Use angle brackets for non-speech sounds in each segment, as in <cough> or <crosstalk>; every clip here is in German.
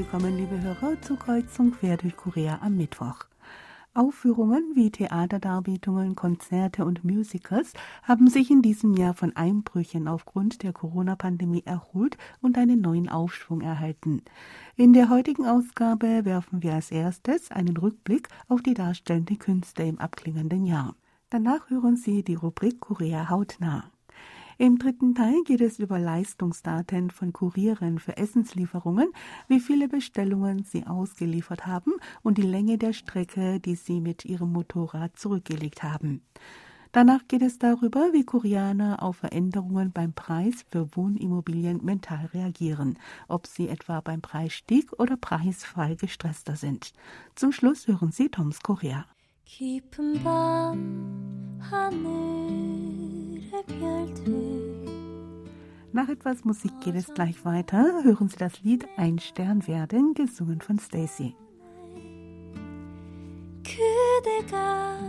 willkommen, liebe Hörer, zur Kreuzung quer durch Korea am Mittwoch. Aufführungen wie Theaterdarbietungen, Konzerte und Musicals haben sich in diesem Jahr von Einbrüchen aufgrund der Corona-Pandemie erholt und einen neuen Aufschwung erhalten. In der heutigen Ausgabe werfen wir als erstes einen Rückblick auf die darstellenden Künste im abklingenden Jahr. Danach hören Sie die Rubrik Korea hautnah. Im dritten Teil geht es über Leistungsdaten von Kurieren für Essenslieferungen, wie viele Bestellungen sie ausgeliefert haben und die Länge der Strecke, die sie mit ihrem Motorrad zurückgelegt haben. Danach geht es darüber, wie Koreaner auf Veränderungen beim Preis für Wohnimmobilien mental reagieren, ob sie etwa beim Preisstieg oder Preisfall gestresster sind. Zum Schluss hören Sie Toms Korea. 깊은 밤 하늘의 별들 nach etwas Musik geht es gleich weiter. Hören Sie das Lied Ein Stern werden, gesungen von Stacy. 그대가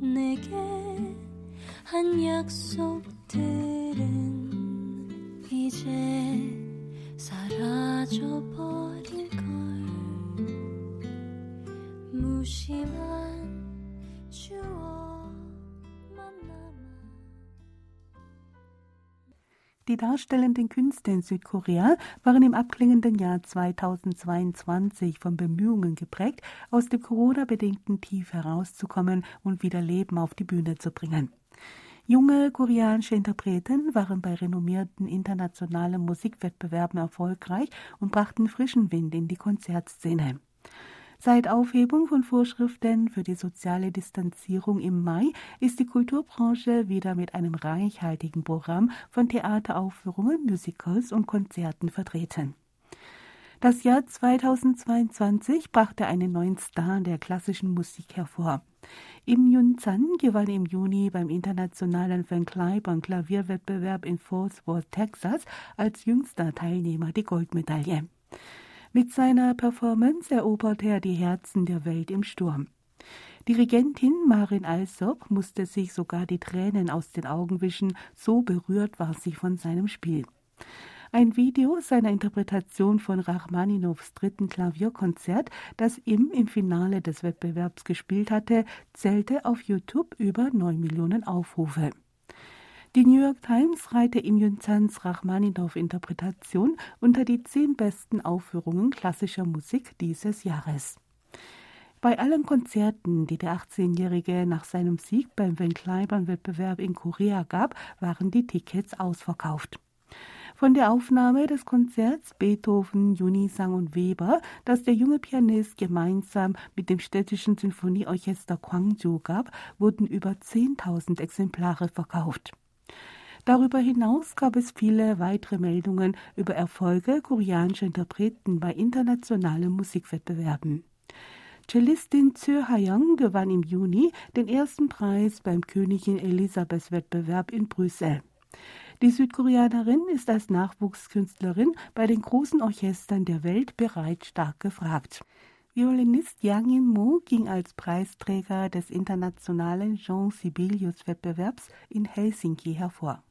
내게 한 약속들은 이제 사라져 버린 걸 무심한 추억 Die darstellenden Künste in Südkorea waren im abklingenden Jahr 2022 von Bemühungen geprägt, aus dem Corona-bedingten Tief herauszukommen und wieder Leben auf die Bühne zu bringen. Junge koreanische Interpreten waren bei renommierten internationalen Musikwettbewerben erfolgreich und brachten frischen Wind in die Konzertszene. Seit Aufhebung von Vorschriften für die soziale Distanzierung im Mai ist die Kulturbranche wieder mit einem reichhaltigen Programm von Theateraufführungen, Musicals und Konzerten vertreten. Das Jahr 2022 brachte einen neuen Star der klassischen Musik hervor. Im Yun-Zan gewann im Juni beim internationalen Van Cliburn Klavierwettbewerb in Fort Worth, Texas, als jüngster Teilnehmer die Goldmedaille. Mit seiner Performance eroberte er die Herzen der Welt im Sturm. Dirigentin Marin Alsop musste sich sogar die Tränen aus den Augen wischen, so berührt war sie von seinem Spiel. Ein Video seiner Interpretation von Rachmaninows dritten Klavierkonzert, das ihm im Finale des Wettbewerbs gespielt hatte, zählte auf YouTube über neun Millionen Aufrufe. Die New York Times reihte Im Yun-Zans Rachmaninow-Interpretation unter die zehn besten Aufführungen klassischer Musik dieses Jahres. Bei allen Konzerten, die der 18-Jährige nach seinem Sieg beim Van Cliburn-Wettbewerb in Korea gab, waren die Tickets ausverkauft. Von der Aufnahme des Konzerts Beethoven, Junisang und Weber, das der junge Pianist gemeinsam mit dem städtischen Sinfonieorchester Gwangju gab, wurden über 10.000 Exemplare verkauft. Darüber hinaus gab es viele weitere Meldungen über Erfolge koreanischer Interpreten bei internationalen Musikwettbewerben. Cellistin Zö Ha-young gewann im Juni den ersten Preis beim Königin Elisabeth Wettbewerb in Brüssel. Die Südkoreanerin ist als Nachwuchskünstlerin bei den großen Orchestern der Welt bereits stark gefragt. Violinist Yang In-mo ging als Preisträger des internationalen Jean Sibelius Wettbewerbs in Helsinki hervor.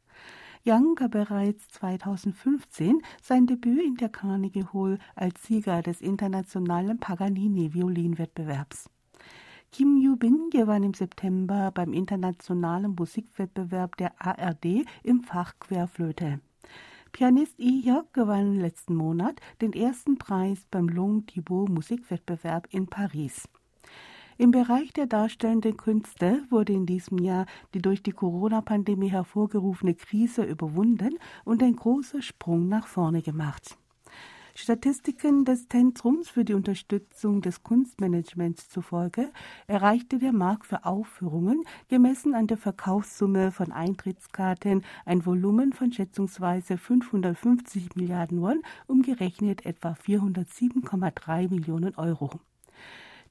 Gab bereits 2015 sein Debüt in der Carnegie Hall als Sieger des internationalen Paganini Violinwettbewerbs. Kim Yu-bin gewann im September beim internationalen Musikwettbewerb der ARD im Fach Querflöte. Pianist Lee Hyuk gewann letzten Monat den ersten Preis beim Long Thibault Musikwettbewerb in Paris. Im Bereich der darstellenden Künste wurde in diesem Jahr die durch die Corona-Pandemie hervorgerufene Krise überwunden und ein großer Sprung nach vorne gemacht. Statistiken des Zentrums für die Unterstützung des Kunstmanagements zufolge erreichte der Markt für Aufführungen gemessen an der Verkaufssumme von Eintrittskarten ein Volumen von schätzungsweise 550 Milliarden Won, umgerechnet etwa 407,3 Millionen Euro.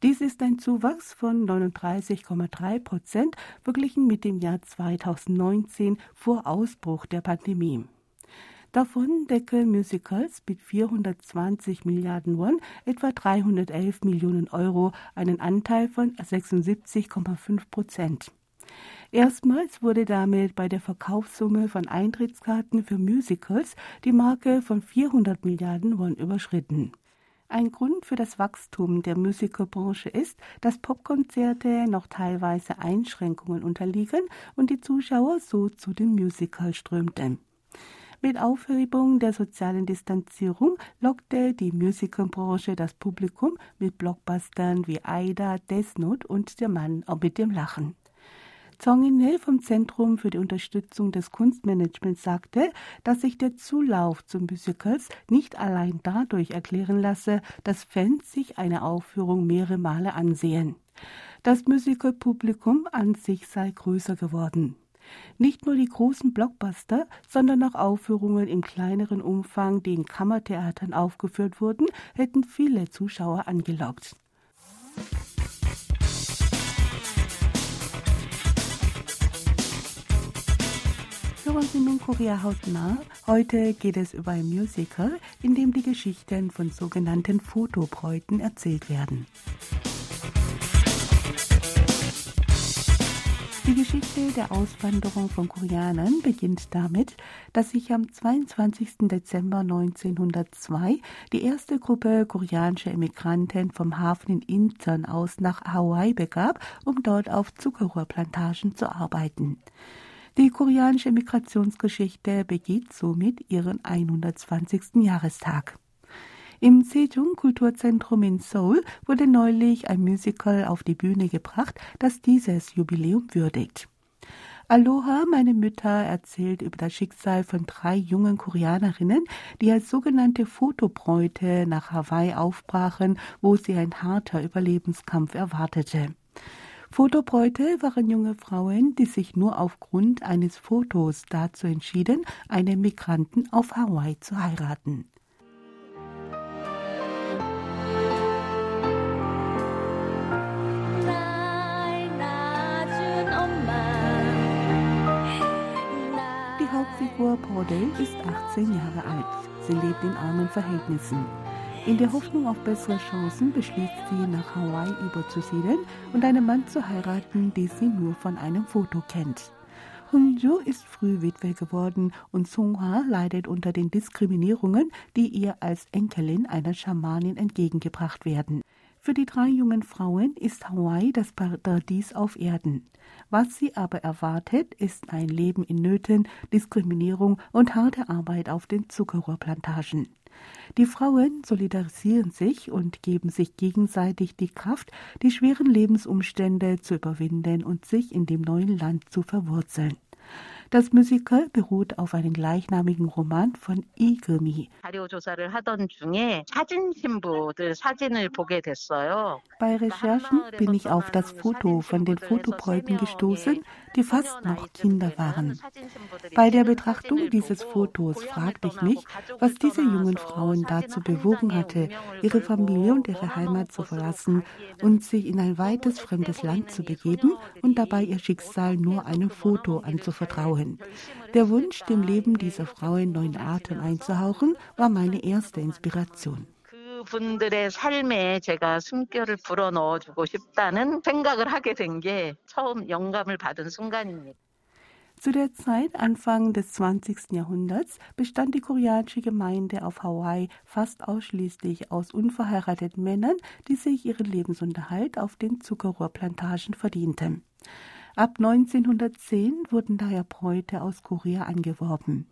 Dies ist ein Zuwachs von 39,3 Prozent verglichen mit dem Jahr 2019 vor Ausbruch der Pandemie. Davon decken Musicals mit 420 Milliarden Won, etwa 311 Millionen Euro, einen Anteil von 76,5 Prozent. Erstmals wurde damit bei der Verkaufssumme von Eintrittskarten für Musicals die Marke von 400 Milliarden Won überschritten. Ein Grund für das Wachstum der Musicalbranche ist, dass Popkonzerte noch teilweise Einschränkungen unterliegen und die Zuschauer so zu den Musicals strömten. Mit Aufhebung der sozialen Distanzierung lockte die Musicalbranche das Publikum mit Blockbustern wie Aida, Death Note und Der Mann mit dem Lachen. Zong In-hil vom Zentrum für die Unterstützung des Kunstmanagements sagte, dass sich der Zulauf zu Musicals nicht allein dadurch erklären lasse, dass Fans sich eine Aufführung mehrere Male ansehen. Das Musicalpublikum an sich sei größer geworden. Nicht nur die großen Blockbuster, sondern auch Aufführungen im kleineren Umfang, die in Kammertheatern aufgeführt wurden, hätten viele Zuschauer angelockt. Nun Korea hautnah. Heute geht es über ein Musical, in dem die Geschichten von sogenannten Fotobräuten erzählt werden. Die Geschichte der Auswanderung von Koreanern beginnt damit, dass sich am 22. Dezember 1902 die erste Gruppe koreanischer Emigranten vom Hafen in Incheon aus nach Hawaii begab, um dort auf Zuckerrohrplantagen zu arbeiten. Die koreanische Migrationsgeschichte begeht somit ihren 120. Jahrestag. Im Sejong Kulturzentrum in Seoul wurde neulich ein Musical auf die Bühne gebracht, das dieses Jubiläum würdigt. Aloha, meine Mütter erzählt über das Schicksal von drei jungen Koreanerinnen, die als sogenannte Fotobräute nach Hawaii aufbrachen, wo sie ein harter Überlebenskampf erwartete. Fotobräute waren junge Frauen, die sich nur aufgrund eines Fotos dazu entschieden, einen Migranten auf Hawaii zu heiraten. Hauptfigur Paudel ist 18 Jahre alt. Sie lebt in armen Verhältnissen. In der Hoffnung auf bessere Chancen beschließt sie, nach Hawaii überzusiedeln und einen Mann zu heiraten, den sie nur von einem Foto kennt. Hunjo ist früh Witwe geworden und Sungha leidet unter den Diskriminierungen, die ihr als Enkelin einer Schamanin entgegengebracht werden. Für die drei jungen Frauen ist Hawaii das Paradies auf Erden. Was sie aber erwartet, ist ein Leben in Nöten, Diskriminierung und harte Arbeit auf den Zuckerrohrplantagen. Die Frauen solidarisieren sich und geben sich gegenseitig die Kraft, die schweren Lebensumstände zu überwinden und sich in dem neuen Land zu verwurzeln. Das Musical beruht auf einem gleichnamigen Roman von Igemi. Bei Recherchen bin ich auf das Foto von den Fotobräuten gestoßen, die fast noch Kinder waren. Bei der Betrachtung dieses Fotos fragte ich mich, was diese jungen Frauen dazu bewogen hatte, ihre Familie und ihre Heimat zu verlassen und sich in ein weites fremdes Land zu begeben und dabei ihr Schicksal nur einem Foto anzuvertrauen wollen. Der Wunsch, dem Leben dieser Frauen neuen Atem einzuhauchen, war meine erste Inspiration. 분들의 삶에 제가 숨결을 불어넣어주고 싶다는 생각을 하게 된 게 처음 영감을 받은 순간입니다. Zu der Zeit, Anfang des 20. Jahrhunderts, bestand die koreanische Gemeinde auf Hawaii fast ausschließlich aus unverheirateten Männern, die sich ihren Lebensunterhalt auf den Zuckerrohrplantagen verdienten. Ab 1910 wurden daher Bräute aus Korea angeworben.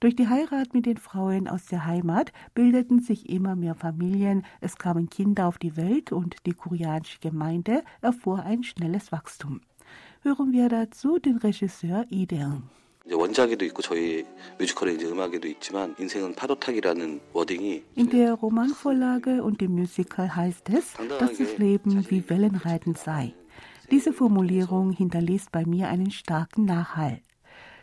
Durch die Heirat mit den Frauen aus der Heimat bildeten sich immer mehr Familien, es kamen Kinder auf die Welt und die koreanische Gemeinde erfuhr ein schnelles Wachstum. Hören wir dazu den Regisseur Ideung. In der Romanvorlage und dem Musical heißt es, dass das Leben wie Wellenreiten sei. Diese Formulierung hinterließ bei mir einen starken Nachhall.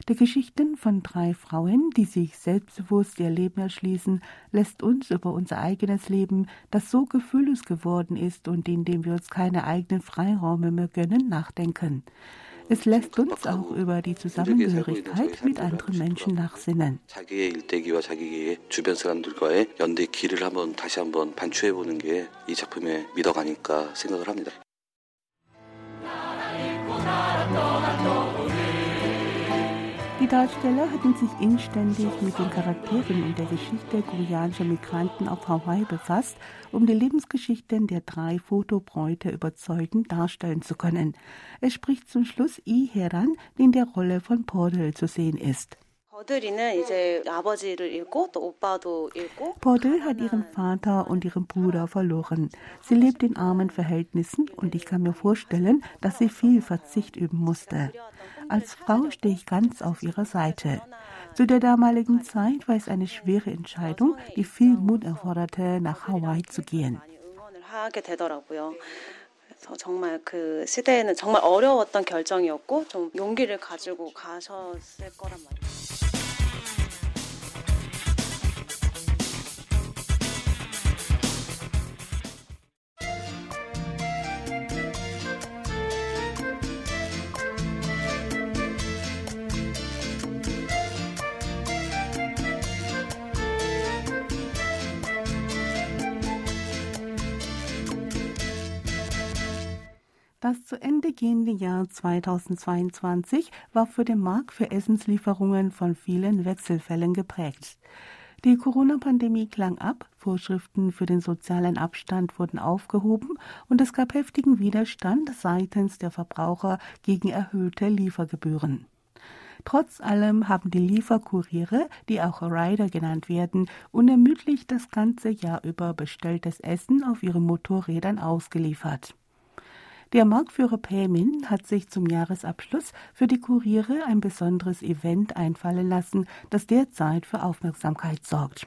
Die Geschichten von drei Frauen, die sich selbstbewusst ihr Leben erschließen, lässt uns über unser eigenes Leben, das so gefühllos geworden ist und in dem wir uns keine eigenen Freiräume mehr gönnen, nachdenken. Es lässt uns auch über die Zusammengehörigkeit mit anderen Menschen nachsinnen. Darsteller hatten sich inständig mit den Charakteren und der Geschichte koreanischer Migranten auf Hawaii befasst, um die Lebensgeschichten der drei Fotobräute überzeugend darstellen zu können. Es spricht zum Schluss I Heran, die in der Rolle von Pordel zu sehen ist. Bordel hat ihren Vater und ihren Bruder verloren. Sie lebt in armen Verhältnissen und ich kann mir vorstellen, dass sie viel Verzicht üben musste. Als Frau stehe ich ganz auf ihrer Seite. Zu der damaligen Zeit war es eine schwere Entscheidung, die viel Mut erforderte, nach Hawaii zu gehen. Zu Ende gehende Jahr 2022 war für den Markt für Essenslieferungen von vielen Wechselfällen geprägt. Die Corona-Pandemie klang ab, Vorschriften für den sozialen Abstand wurden aufgehoben und es gab heftigen Widerstand seitens der Verbraucher gegen erhöhte Liefergebühren. Trotz allem haben die Lieferkuriere, die auch Rider genannt werden, unermüdlich das ganze Jahr über bestelltes Essen auf ihren Motorrädern ausgeliefert. Der Marktführer Paymin hat sich zum Jahresabschluss für die Kuriere ein besonderes Event einfallen lassen, das derzeit für Aufmerksamkeit sorgt.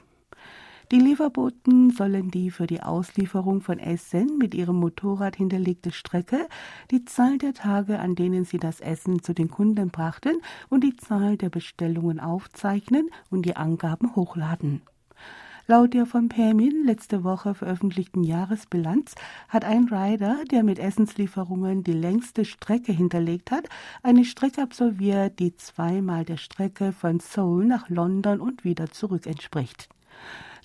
Die Lieferboten sollen die für die Auslieferung von Essen mit ihrem Motorrad hinterlegte Strecke, die Zahl der Tage, an denen sie das Essen zu den Kunden brachten und die Zahl der Bestellungen aufzeichnen und die Angaben hochladen. Laut der von Permin letzte Woche veröffentlichten Jahresbilanz hat ein Rider, der mit Essenslieferungen die längste Strecke hinterlegt hat, eine Strecke absolviert, die zweimal der Strecke von Seoul nach London und wieder zurück entspricht.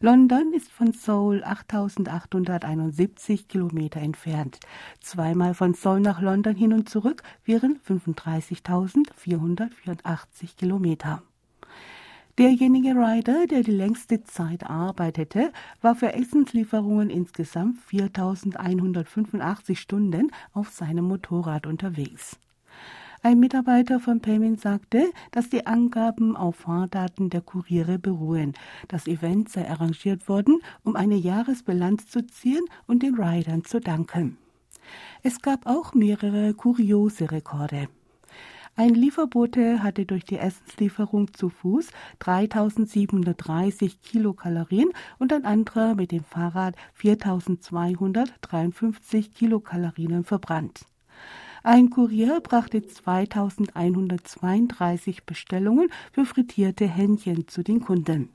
London ist von Seoul 8871 Kilometer entfernt. Zweimal von Seoul nach London hin und zurück wären 35.484 Kilometer. Derjenige Rider, der die längste Zeit arbeitete, war für Essenslieferungen insgesamt 4185 Stunden auf seinem Motorrad unterwegs. Ein Mitarbeiter von Payment sagte, dass die Angaben auf Fahrdaten der Kuriere beruhen. Das Event sei arrangiert worden, um eine Jahresbilanz zu ziehen und den Riders zu danken. Es gab auch mehrere kuriose Rekorde. Ein Lieferbote hatte durch die Essenslieferung zu Fuß 3730 Kilokalorien und ein anderer mit dem Fahrrad 4253 Kilokalorien verbrannt. Ein Kurier brachte 2132 Bestellungen für frittierte Hähnchen zu den Kunden.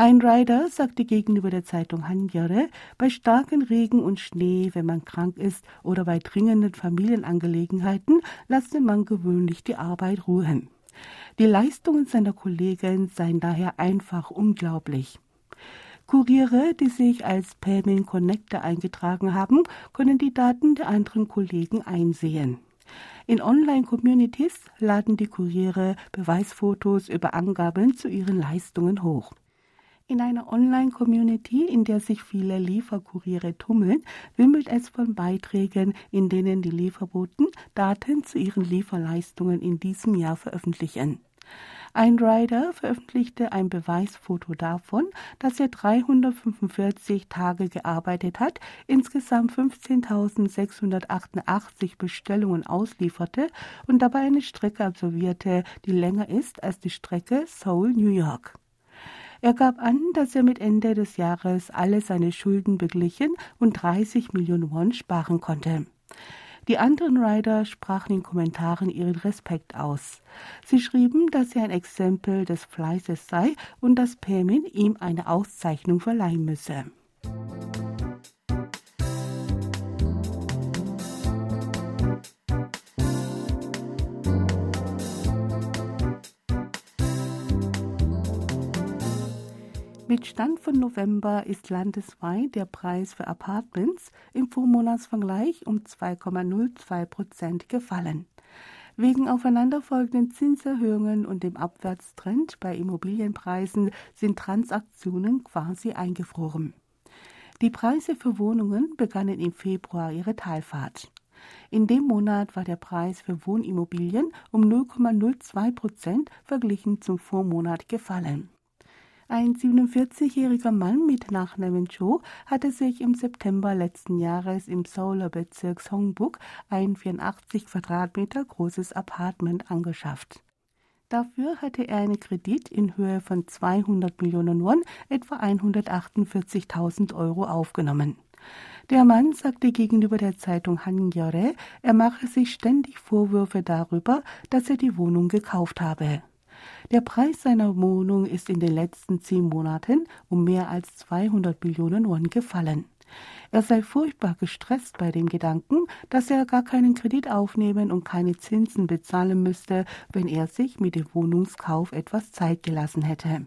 Ein Rider sagte gegenüber der Zeitung Hanjare, bei starkem Regen und Schnee, wenn man krank ist oder bei dringenden Familienangelegenheiten, lasse man gewöhnlich die Arbeit ruhen. Die Leistungen seiner Kollegen seien daher einfach unglaublich. Kuriere, die sich als Payment Connector eingetragen haben, können die Daten der anderen Kollegen einsehen. In Online-Communities laden die Kuriere Beweisfotos über Angaben zu ihren Leistungen hoch. In einer Online-Community, in der sich viele Lieferkuriere tummeln, wimmelt es von Beiträgen, in denen die Lieferboten Daten zu ihren Lieferleistungen in diesem Jahr veröffentlichen. Ein Rider veröffentlichte ein Beweisfoto davon, dass er 345 Tage gearbeitet hat, insgesamt 15.688 Bestellungen auslieferte und dabei eine Strecke absolvierte, die länger ist als die Strecke Seoul-New York. Er gab an, dass er mit Ende des Jahres alle seine Schulden beglichen und 30 Millionen Won sparen konnte. Die anderen Rider sprachen in Kommentaren ihren Respekt aus. Sie schrieben, dass er ein Exempel des Fleißes sei und dass Permin ihm eine Auszeichnung verleihen müsse. Mit Stand von November ist landesweit der Preis für Apartments im Vormonatsvergleich um 2,02 Prozent gefallen. Wegen aufeinanderfolgenden Zinserhöhungen und dem Abwärtstrend bei Immobilienpreisen sind Transaktionen quasi eingefroren. Die Preise für Wohnungen begannen im Februar ihre Talfahrt. In dem Monat war der Preis für Wohnimmobilien um 0,02 Prozent verglichen zum Vormonat gefallen. Ein 47-jähriger Mann mit Nachnamen Cho hatte sich im September letzten Jahres im Seouler Bezirk Songbuk ein 84 Quadratmeter großes Apartment angeschafft. Dafür hatte er einen Kredit in Höhe von 200 Millionen Won, etwa 148.000 Euro, aufgenommen. Der Mann sagte gegenüber der Zeitung Hanyore, er mache sich ständig Vorwürfe darüber, dass er die Wohnung gekauft habe. Der Preis seiner Wohnung ist in den letzten zehn Monaten um mehr als 200 Millionen Won gefallen. Er sei furchtbar gestresst bei dem Gedanken, dass er gar keinen Kredit aufnehmen und keine Zinsen bezahlen müsste, wenn er sich mit dem Wohnungskauf etwas Zeit gelassen hätte.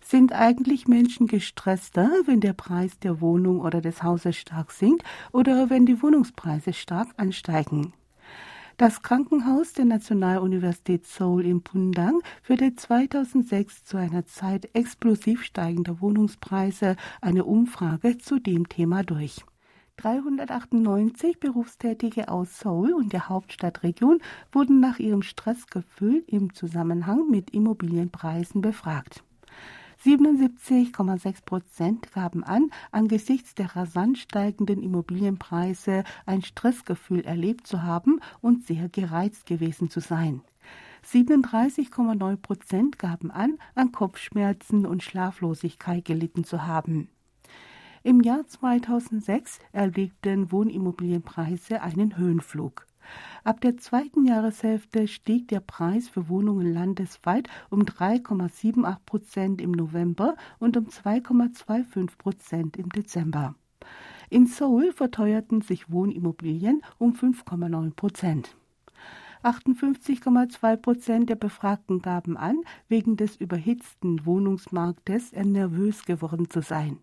Sind eigentlich Menschen gestresster, wenn der Preis der Wohnung oder des Hauses stark sinkt oder wenn die Wohnungspreise stark ansteigen? Das Krankenhaus der Nationaluniversität Seoul in Pundang führte 2006 zu einer Zeit explosiv steigender Wohnungspreise eine Umfrage zu dem Thema durch. 398 Berufstätige aus Seoul und der Hauptstadtregion wurden nach ihrem Stressgefühl im Zusammenhang mit Immobilienpreisen befragt. 77,6 Prozent gaben an, angesichts der rasant steigenden Immobilienpreise ein Stressgefühl erlebt zu haben und sehr gereizt gewesen zu sein. 37,9 Prozent gaben an, an Kopfschmerzen und Schlaflosigkeit gelitten zu haben. Im Jahr 2006 erlebten Wohnimmobilienpreise einen Höhenflug. Ab der zweiten Jahreshälfte stieg der Preis für Wohnungen landesweit um 3,78 Prozent im November und um 2,25 Prozent im Dezember. In Seoul verteuerten sich Wohnimmobilien um 5,9 Prozent. 58,2 Prozent der Befragten gaben an, wegen des überhitzten Wohnungsmarktes nervös geworden zu sein.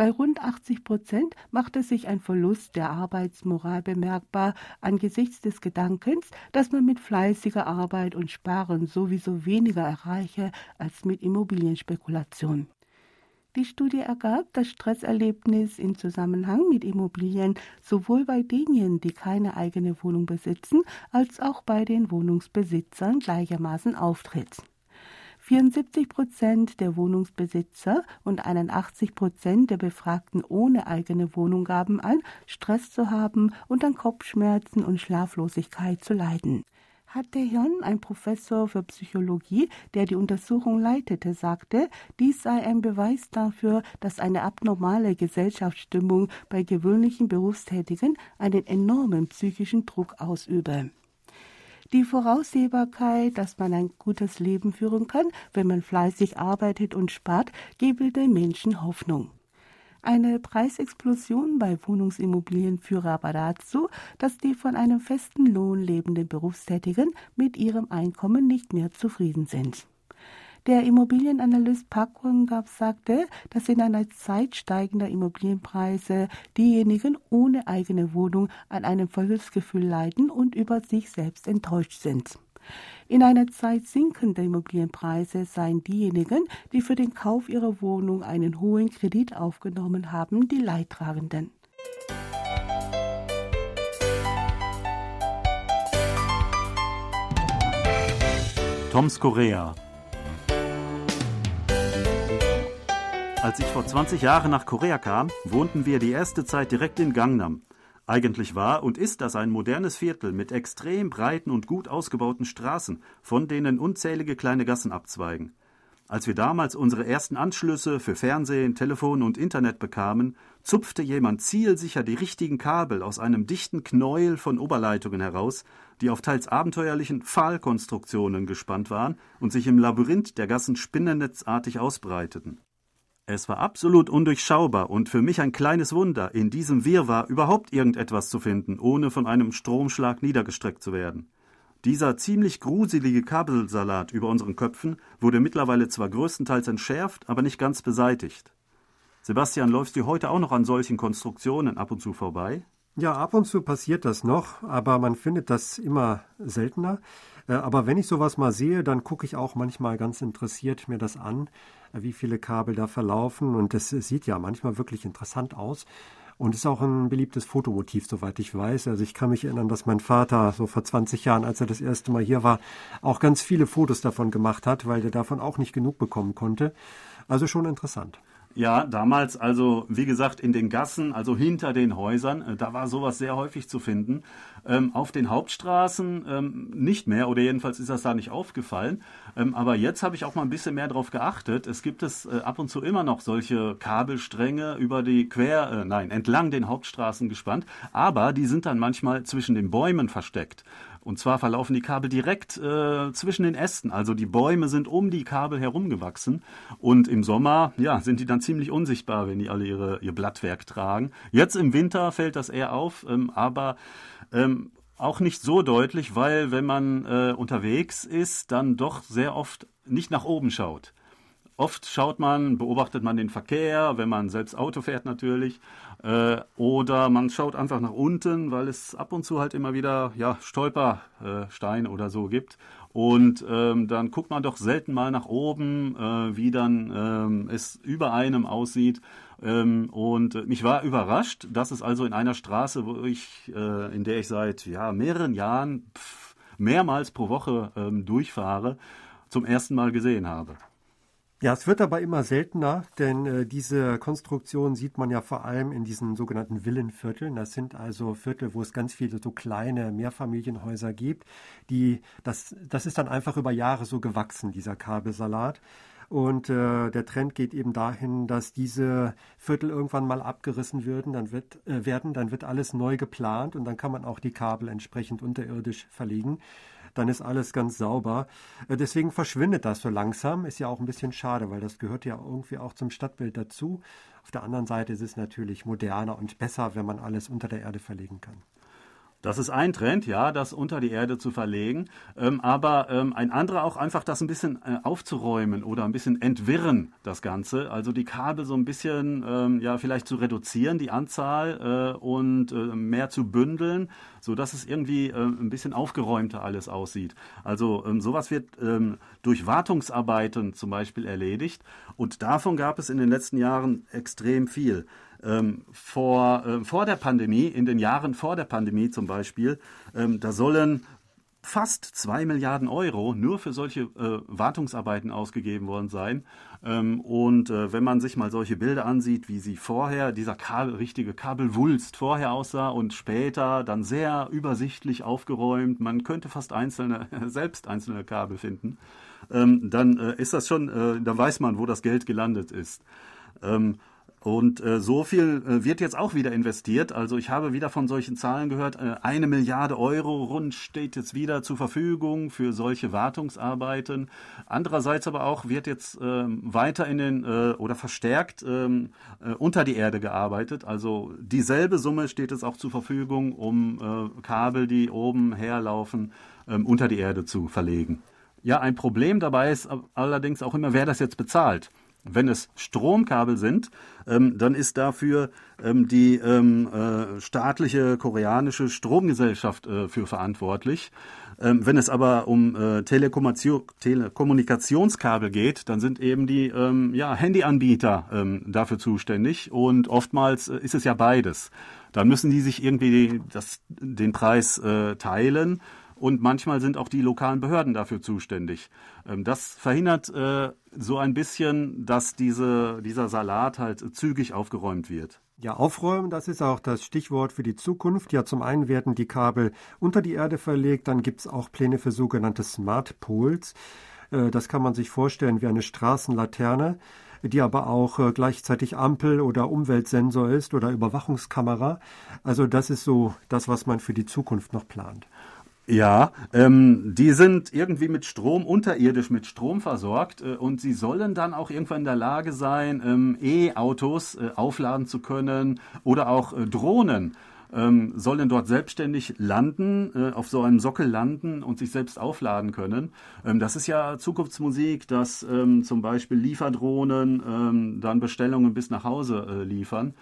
Bei rund 80 Prozent machte sich ein Verlust der Arbeitsmoral bemerkbar angesichts des Gedankens, dass man mit fleißiger Arbeit und Sparen sowieso weniger erreiche als mit Immobilienspekulation. Die Studie ergab das Stresserlebnis im Zusammenhang mit Immobilien sowohl bei denjenigen, die keine eigene Wohnung besitzen, als auch bei den Wohnungsbesitzern gleichermaßen auftritt. 74 Prozent der Wohnungsbesitzer und 81 Prozent der Befragten ohne eigene Wohnung gaben an, Stress zu haben und an Kopfschmerzen und Schlaflosigkeit zu leiden. Hatte Hyun, ein Professor für Psychologie, der die Untersuchung leitete, sagte, dies sei ein Beweis dafür, dass eine abnormale Gesellschaftsstimmung bei gewöhnlichen Berufstätigen einen enormen psychischen Druck ausübe die Voraussehbarkeit, dass man ein gutes Leben führen kann, wenn man fleißig arbeitet und spart, gebe den Menschen Hoffnung. Eine Preisexplosion bei Wohnungsimmobilien führe aber dazu, dass die von einem festen Lohn lebenden Berufstätigen mit ihrem Einkommen nicht mehr zufrieden sind. Der Immobilienanalyst Park Kwon-gap sagte, dass in einer Zeit steigender Immobilienpreise diejenigen ohne eigene Wohnung an einem Verlustgefühl leiden und über sich selbst enttäuscht sind. In einer Zeit sinkender Immobilienpreise seien diejenigen, die für den Kauf ihrer Wohnung einen hohen Kredit aufgenommen haben, die Leidtragenden. Toms Korea Als ich vor 20 Jahren nach Korea kam, wohnten wir die erste Zeit direkt in Gangnam. Eigentlich war und ist das ein modernes Viertel mit extrem breiten und gut ausgebauten Straßen, von denen unzählige kleine Gassen abzweigen. Als wir damals unsere ersten Anschlüsse für Fernsehen, Telefon und Internet bekamen, zupfte jemand zielsicher die richtigen Kabel aus einem dichten Knäuel von Oberleitungen heraus, die auf teils abenteuerlichen Pfahlkonstruktionen gespannt waren und sich im Labyrinth der Gassen spinnennetzartig ausbreiteten. Es war absolut undurchschaubar und für mich ein kleines Wunder, in diesem Wirrwarr überhaupt irgendetwas zu finden, ohne von einem Stromschlag niedergestreckt zu werden. Dieser ziemlich gruselige Kabelsalat über unseren Köpfen wurde mittlerweile zwar größtenteils entschärft, aber nicht ganz beseitigt. Sebastian, läufst du heute auch noch an solchen Konstruktionen ab und zu vorbei? Ja, ab und zu passiert das noch, aber man findet das immer seltener. Äh, aber wenn ich sowas mal sehe, dann gucke ich auch manchmal ganz interessiert mir das an, wie viele Kabel da verlaufen. Und es sieht ja manchmal wirklich interessant aus. Und ist auch ein beliebtes Fotomotiv, soweit ich weiß. Also ich kann mich erinnern, dass mein Vater so vor 20 Jahren, als er das erste Mal hier war, auch ganz viele Fotos davon gemacht hat, weil er davon auch nicht genug bekommen konnte. Also schon interessant. Ja, damals also, wie gesagt, in den Gassen, also hinter den Häusern, äh, da war sowas sehr häufig zu finden. Ähm, auf den Hauptstraßen ähm, nicht mehr, oder jedenfalls ist das da nicht aufgefallen. Ähm, aber jetzt habe ich auch mal ein bisschen mehr darauf geachtet. Es gibt es äh, ab und zu immer noch solche Kabelstränge über die quer, äh, nein, entlang den Hauptstraßen gespannt. Aber die sind dann manchmal zwischen den Bäumen versteckt. Und zwar verlaufen die Kabel direkt äh, zwischen den Ästen. Also die Bäume sind um die Kabel herumgewachsen. Und im Sommer, ja, sind die dann ziemlich unsichtbar, wenn die alle ihre, ihr Blattwerk tragen. Jetzt im Winter fällt das eher auf, ähm, aber ähm, auch nicht so deutlich, weil wenn man äh, unterwegs ist, dann doch sehr oft nicht nach oben schaut. Oft schaut man, beobachtet man den Verkehr, wenn man selbst Auto fährt natürlich, äh, oder man schaut einfach nach unten, weil es ab und zu halt immer wieder ja, Stolpersteine äh, oder so gibt. Und ähm, dann guckt man doch selten mal nach oben, äh, wie dann ähm, es über einem aussieht. Ähm, und mich war überrascht, dass es also in einer Straße, wo ich, äh, in der ich seit ja, mehreren Jahren pff, mehrmals pro Woche ähm, durchfahre, zum ersten Mal gesehen habe. Ja, es wird aber immer seltener, denn äh, diese Konstruktion sieht man ja vor allem in diesen sogenannten Villenvierteln. Das sind also Viertel, wo es ganz viele so kleine Mehrfamilienhäuser gibt. Die, das, das ist dann einfach über Jahre so gewachsen, dieser Kabelsalat. Und äh, der Trend geht eben dahin, dass diese Viertel irgendwann mal abgerissen würden, dann wird, äh, werden, dann wird alles neu geplant und dann kann man auch die Kabel entsprechend unterirdisch verlegen dann ist alles ganz sauber. Äh, deswegen verschwindet das so langsam. Ist ja auch ein bisschen schade, weil das gehört ja irgendwie auch zum Stadtbild dazu. Auf der anderen Seite ist es natürlich moderner und besser, wenn man alles unter der Erde verlegen kann. Das ist ein Trend, ja, das unter die Erde zu verlegen. Ähm, aber ähm, ein anderer auch einfach das ein bisschen äh, aufzuräumen oder ein bisschen entwirren, das Ganze. Also die Kabel so ein bisschen, ähm, ja, vielleicht zu reduzieren, die Anzahl äh, und äh, mehr zu bündeln, so dass es irgendwie äh, ein bisschen aufgeräumter alles aussieht. Also ähm, sowas wird ähm, durch Wartungsarbeiten zum Beispiel erledigt. Und davon gab es in den letzten Jahren extrem viel. Ähm, vor, äh, vor der Pandemie, in den Jahren vor der Pandemie zum Beispiel, ähm, da sollen fast zwei Milliarden Euro nur für solche äh, Wartungsarbeiten ausgegeben worden sein. Ähm, und äh, wenn man sich mal solche Bilder ansieht, wie sie vorher, dieser Kabel, richtige Kabelwulst vorher aussah und später dann sehr übersichtlich aufgeräumt, man könnte fast einzelne, <laughs> selbst einzelne Kabel finden, ähm, dann äh, ist das schon, äh, dann weiß man, wo das Geld gelandet ist. Ähm, und äh, so viel äh, wird jetzt auch wieder investiert. Also ich habe wieder von solchen Zahlen gehört. Äh, eine Milliarde Euro rund steht jetzt wieder zur Verfügung für solche Wartungsarbeiten. Andererseits aber auch wird jetzt ähm, weiter in den äh, oder verstärkt ähm, äh, unter die Erde gearbeitet. Also dieselbe Summe steht jetzt auch zur Verfügung, um äh, Kabel, die oben herlaufen, ähm, unter die Erde zu verlegen. Ja, ein Problem dabei ist allerdings auch immer, wer das jetzt bezahlt. Wenn es Stromkabel sind, ähm, dann ist dafür ähm, die ähm, äh, staatliche koreanische Stromgesellschaft äh, für verantwortlich. Ähm, wenn es aber um äh, Telekommunikationskabel geht, dann sind eben die ähm, ja, Handyanbieter ähm, dafür zuständig und oftmals äh, ist es ja beides. Dann müssen die sich irgendwie das, den Preis äh, teilen und manchmal sind auch die lokalen Behörden dafür zuständig. Ähm, das verhindert äh, so ein bisschen, dass diese, dieser Salat halt zügig aufgeräumt wird. Ja, aufräumen, das ist auch das Stichwort für die Zukunft. Ja, zum einen werden die Kabel unter die Erde verlegt, dann gibt es auch Pläne für sogenannte Smart Poles. Äh, das kann man sich vorstellen wie eine Straßenlaterne die aber auch äh, gleichzeitig Ampel oder Umweltsensor ist oder Überwachungskamera. Also das ist so das, was man für die Zukunft noch plant. Ja, ähm, die sind irgendwie mit Strom, unterirdisch mit Strom versorgt äh, und sie sollen dann auch irgendwann in der Lage sein, ähm, E-Autos äh, aufladen zu können oder auch äh, Drohnen. Ähm, sollen dort selbstständig landen, äh, auf so einem Sockel landen und sich selbst aufladen können. Ähm, das ist ja Zukunftsmusik, dass ähm, zum Beispiel Lieferdrohnen ähm, dann Bestellungen bis nach Hause äh, liefern.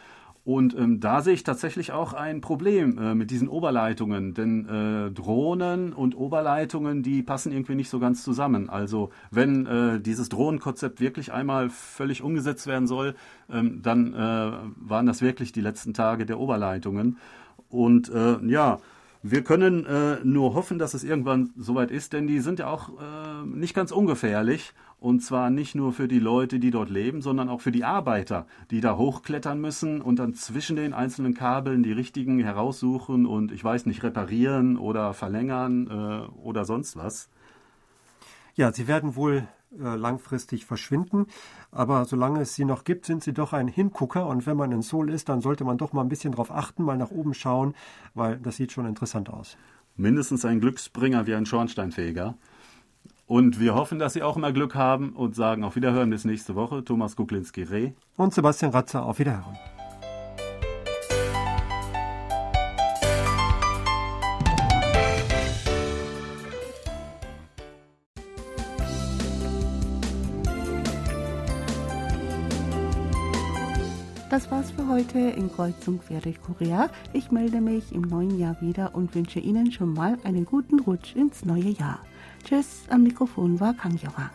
Und ähm, da sehe ich tatsächlich auch ein Problem äh, mit diesen Oberleitungen, denn äh, Drohnen und Oberleitungen, die passen irgendwie nicht so ganz zusammen. Also wenn äh, dieses Drohnenkonzept wirklich einmal völlig umgesetzt werden soll, ähm, dann äh, waren das wirklich die letzten Tage der Oberleitungen. Und äh, ja, wir können äh, nur hoffen, dass es irgendwann soweit ist, denn die sind ja auch nicht ganz ungefährlich. Und zwar nicht nur für die Leute, die dort leben, sondern auch für die Arbeiter, die da hochklettern müssen und dann zwischen den einzelnen Kabeln die richtigen heraussuchen und ich weiß nicht, reparieren oder verlängern äh, oder sonst was. Ja, sie werden wohl äh, langfristig verschwinden. Aber solange es sie noch gibt, sind sie doch ein Hingucker. Und wenn man in Seoul ist, dann sollte man doch mal ein bisschen drauf achten, mal nach oben schauen, weil das sieht schon interessant aus. Mindestens ein Glücksbringer wie ein Schornsteinfeger. Und wir hoffen, dass Sie auch immer Glück haben und sagen auf Wiederhören bis nächste Woche. Thomas Kuklinski-Reh. Und Sebastian Ratzer auf Wiederhören. Das war's für heute in Kreuzung quer durch Korea. Ich melde mich im neuen Jahr wieder und wünsche Ihnen schon mal einen guten Rutsch ins neue Jahr. Tschüss, am Mikrofon war Kang Young.